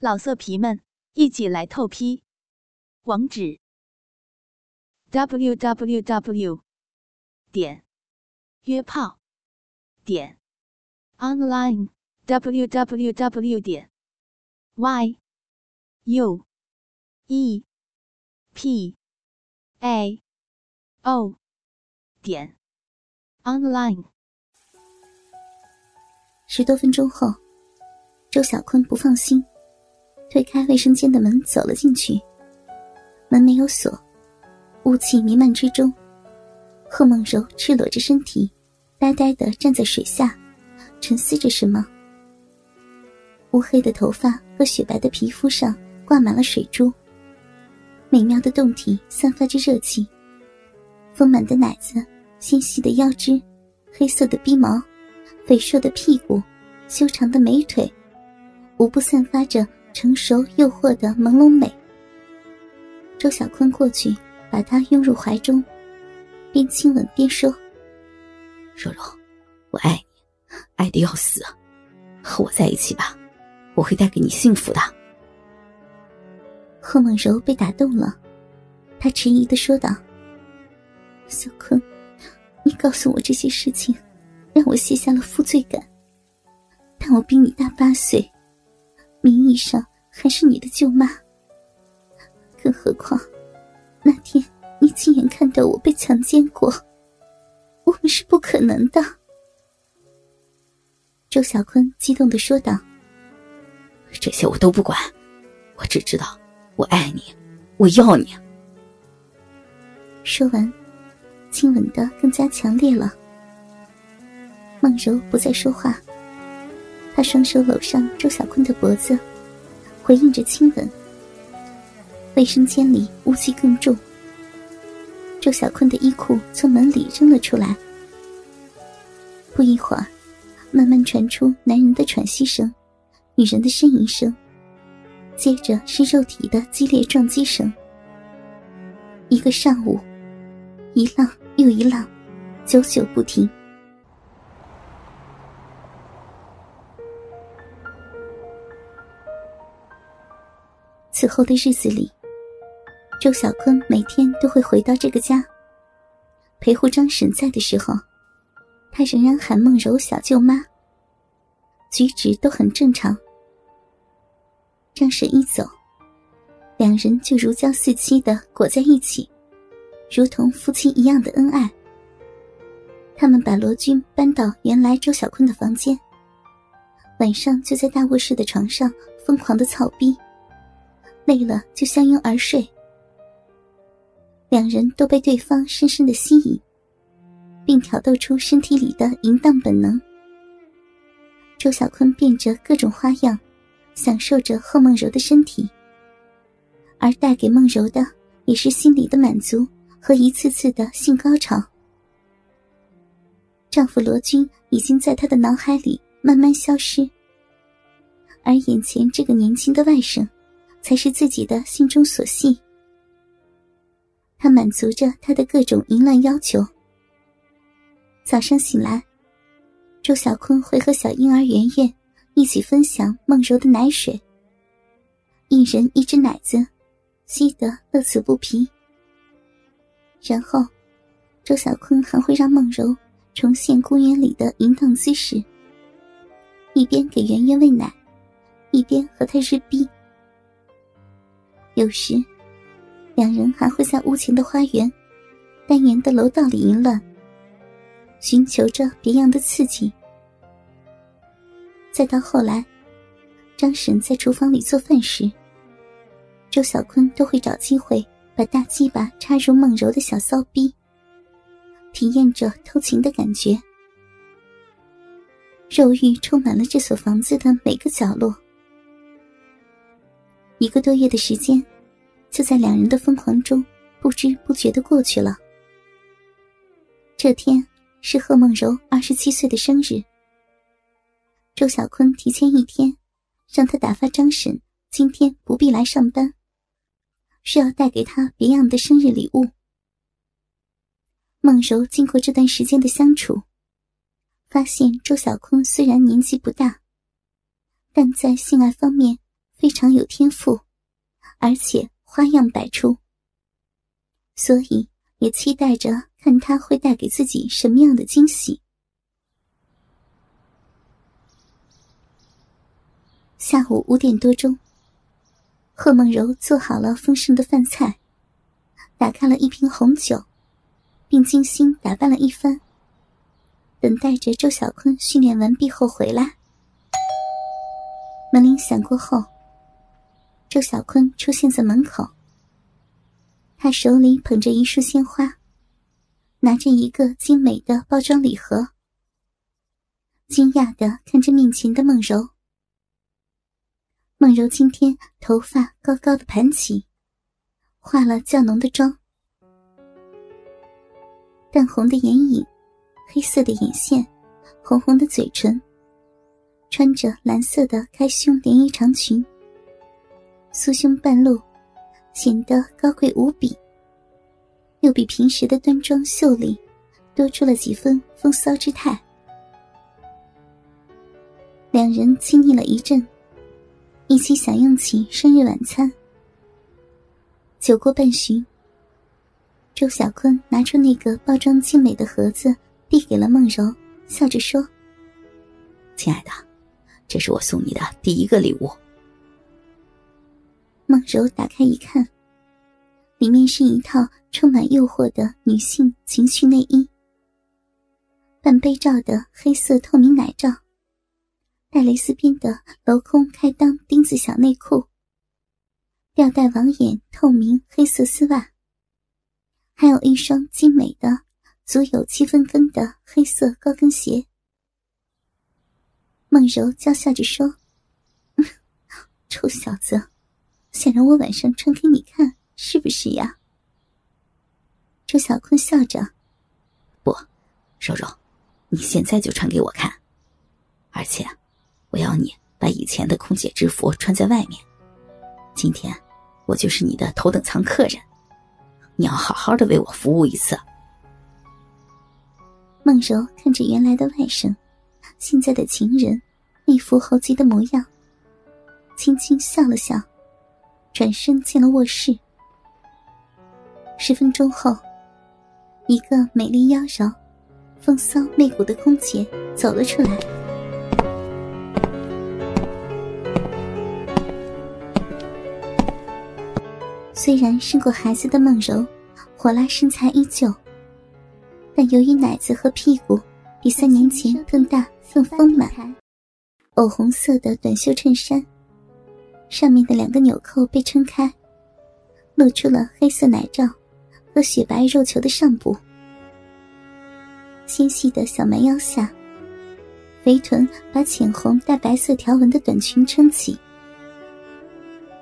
老色皮们，一起来透批！网址：w w w 点约炮点 online w w w 点 y u e p a o 点 online。十多分钟后，周小坤不放心。推开卫生间的门，走了进去。门没有锁，雾气弥漫之中，贺梦柔赤裸着身体，呆呆的站在水下，沉思着什么。乌黑的头发和雪白的皮肤上挂满了水珠，美妙的胴体散发着热气，丰满的奶子，纤细的腰肢，黑色的逼毛，肥硕的屁股，修长的美腿，无不散发着。成熟诱惑的朦胧美。周小坤过去，把她拥入怀中，边亲吻边说：“柔柔，我爱你，爱的要死，和我在一起吧，我会带给你幸福的。”贺梦柔被打动了，她迟疑的说道：“小坤，你告诉我这些事情，让我卸下了负罪感，但我比你大八岁。”名义上还是你的舅妈，更何况那天你亲眼看到我被强奸过，我们是不可能的。周小坤激动的说道：“这些我都不管，我只知道我爱你，我要你。”说完，亲吻的更加强烈了。梦柔不再说话。他双手搂上周小坤的脖子，回应着亲吻。卫生间里雾气更重。周小坤的衣裤从门里扔了出来。不一会儿，慢慢传出男人的喘息声，女人的呻吟声，接着是肉体的激烈撞击声。一个上午，一浪又一浪，久久不停。此后的日子里，周小坤每天都会回到这个家。陪护张婶在的时候，他仍然喊梦柔小舅妈，举止都很正常。张婶一走，两人就如胶似漆的裹在一起，如同夫妻一样的恩爱。他们把罗军搬到原来周小坤的房间，晚上就在大卧室的床上疯狂的操逼。累了就相拥而睡，两人都被对方深深的吸引，并挑逗出身体里的淫荡本能。周小坤变着各种花样，享受着贺梦柔的身体，而带给梦柔的也是心里的满足和一次次的性高潮。丈夫罗军已经在她的脑海里慢慢消失，而眼前这个年轻的外甥。才是自己的心中所系。他满足着他的各种淫乱要求。早上醒来，周小坤会和小婴儿圆圆一起分享梦柔的奶水，一人一只奶子，吸得乐此不疲。然后，周小坤还会让梦柔重现公园里的淫荡姿势，一边给圆圆喂奶，一边和她日逼。有时，两人还会在屋前的花园、单元的楼道里淫乱，寻求着别样的刺激。再到后来，张婶在厨房里做饭时，周小坤都会找机会把大鸡巴插入梦柔的小骚逼，体验着偷情的感觉。肉欲充满了这所房子的每个角落。一个多月的时间，就在两人的疯狂中不知不觉的过去了。这天是贺梦柔二十七岁的生日。周小坤提前一天，让他打发张婶今天不必来上班，是要带给他别样的生日礼物。梦柔经过这段时间的相处，发现周小坤虽然年纪不大，但在性爱方面。非常有天赋，而且花样百出，所以也期待着看他会带给自己什么样的惊喜。下午五点多钟，贺梦柔做好了丰盛的饭菜，打开了一瓶红酒，并精心打扮了一番，等待着周小坤训练完毕后回来。门铃响过后，周小坤出现在门口，他手里捧着一束鲜花，拿着一个精美的包装礼盒，惊讶的看着面前的梦柔。梦柔今天头发高高的盘起，化了较浓的妆，淡红的眼影，黑色的眼线，红红的嘴唇，穿着蓝色的开胸连衣长裙，酥胸半露，显得高贵无比，又比平时的端庄秀丽多出了几分风骚之态。两人亲昵了一阵。一起享用起生日晚餐。酒过半巡，周小坤拿出那个包装精美的盒子，递给了梦柔，笑着说：“亲爱的，这是我送你的第一个礼物。”梦柔打开一看，里面是一套充满诱惑的女性情趣内衣，半背罩的黑色透明奶罩。带蕾丝边的镂空开裆钉子小内裤，吊带网眼透明黑色丝袜，还有一双精美的足有七分跟的黑色高跟鞋。梦柔娇笑着说：“ 臭小子，想让我晚上穿给你看，是不是呀？”周小坤笑着：“不，柔柔，你现在就穿给我看，而且。”我要你把以前的空姐制服穿在外面。今天我就是你的头等舱客人，你要好好的为我服务一次。孟柔看着原来的外甥，现在的情人，那副猴急的模样，轻轻笑了笑，转身进了卧室。十分钟后，一个美丽妖娆、风骚媚骨的空姐走了出来。虽然生过孩子的梦柔，火辣身材依旧，但由于奶子和屁股比三年前更大更丰满，藕红色的短袖衬衫上面的两个纽扣被撑开，露出了黑色奶罩和雪白肉球的上部。纤细的小蛮腰下，肥臀把浅红带白色条纹的短裙撑起。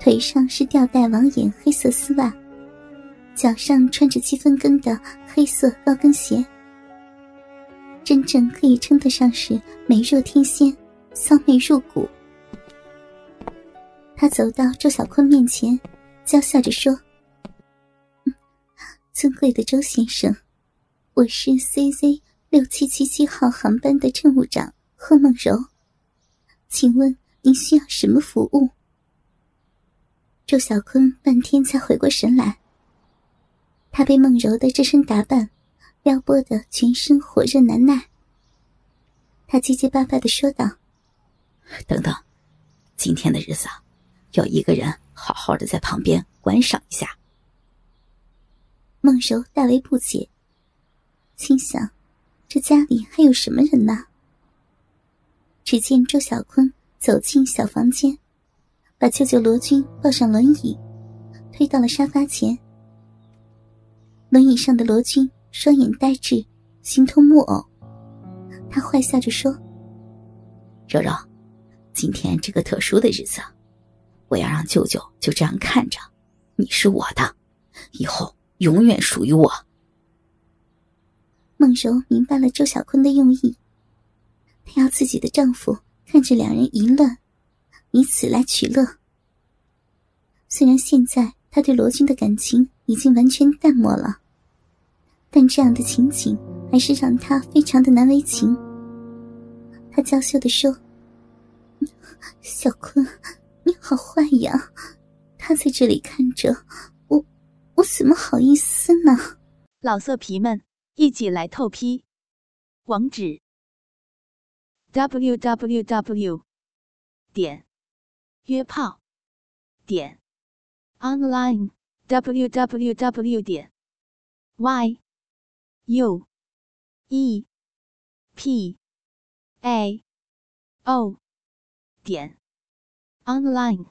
腿上是吊带网眼黑色丝袜，脚上穿着七分跟的黑色高跟鞋，真正可以称得上是美若天仙，骚媚入骨。他走到周小坤面前，娇笑着说：“尊贵的周先生，我是 CZ 六七七七号航班的乘务长贺梦柔，请问您需要什么服务？”周小坤半天才回过神来。他被梦柔的这身打扮撩拨的全身火热难耐。他结结巴巴的说道：“等等，今天的日子啊，要一个人好好的在旁边观赏一下。”孟柔大为不解，心想：这家里还有什么人呢？只见周小坤走进小房间。把舅舅罗军抱上轮椅，推到了沙发前。轮椅上的罗军双眼呆滞，形同木偶。他坏笑着说：“柔柔，今天这个特殊的日子，我要让舅舅就这样看着，你是我的，以后永远属于我。”孟柔明白了周小坤的用意，她要自己的丈夫看着两人淫乱。以此来取乐。虽然现在他对罗军的感情已经完全淡漠了，但这样的情景还是让他非常的难为情。他娇羞的说：“小坤，你好坏呀！他在这里看着我，我怎么好意思呢？老色皮们，一起来透批！网址：w w w 点约炮点 online w w w 点 y u e p a o 点 online。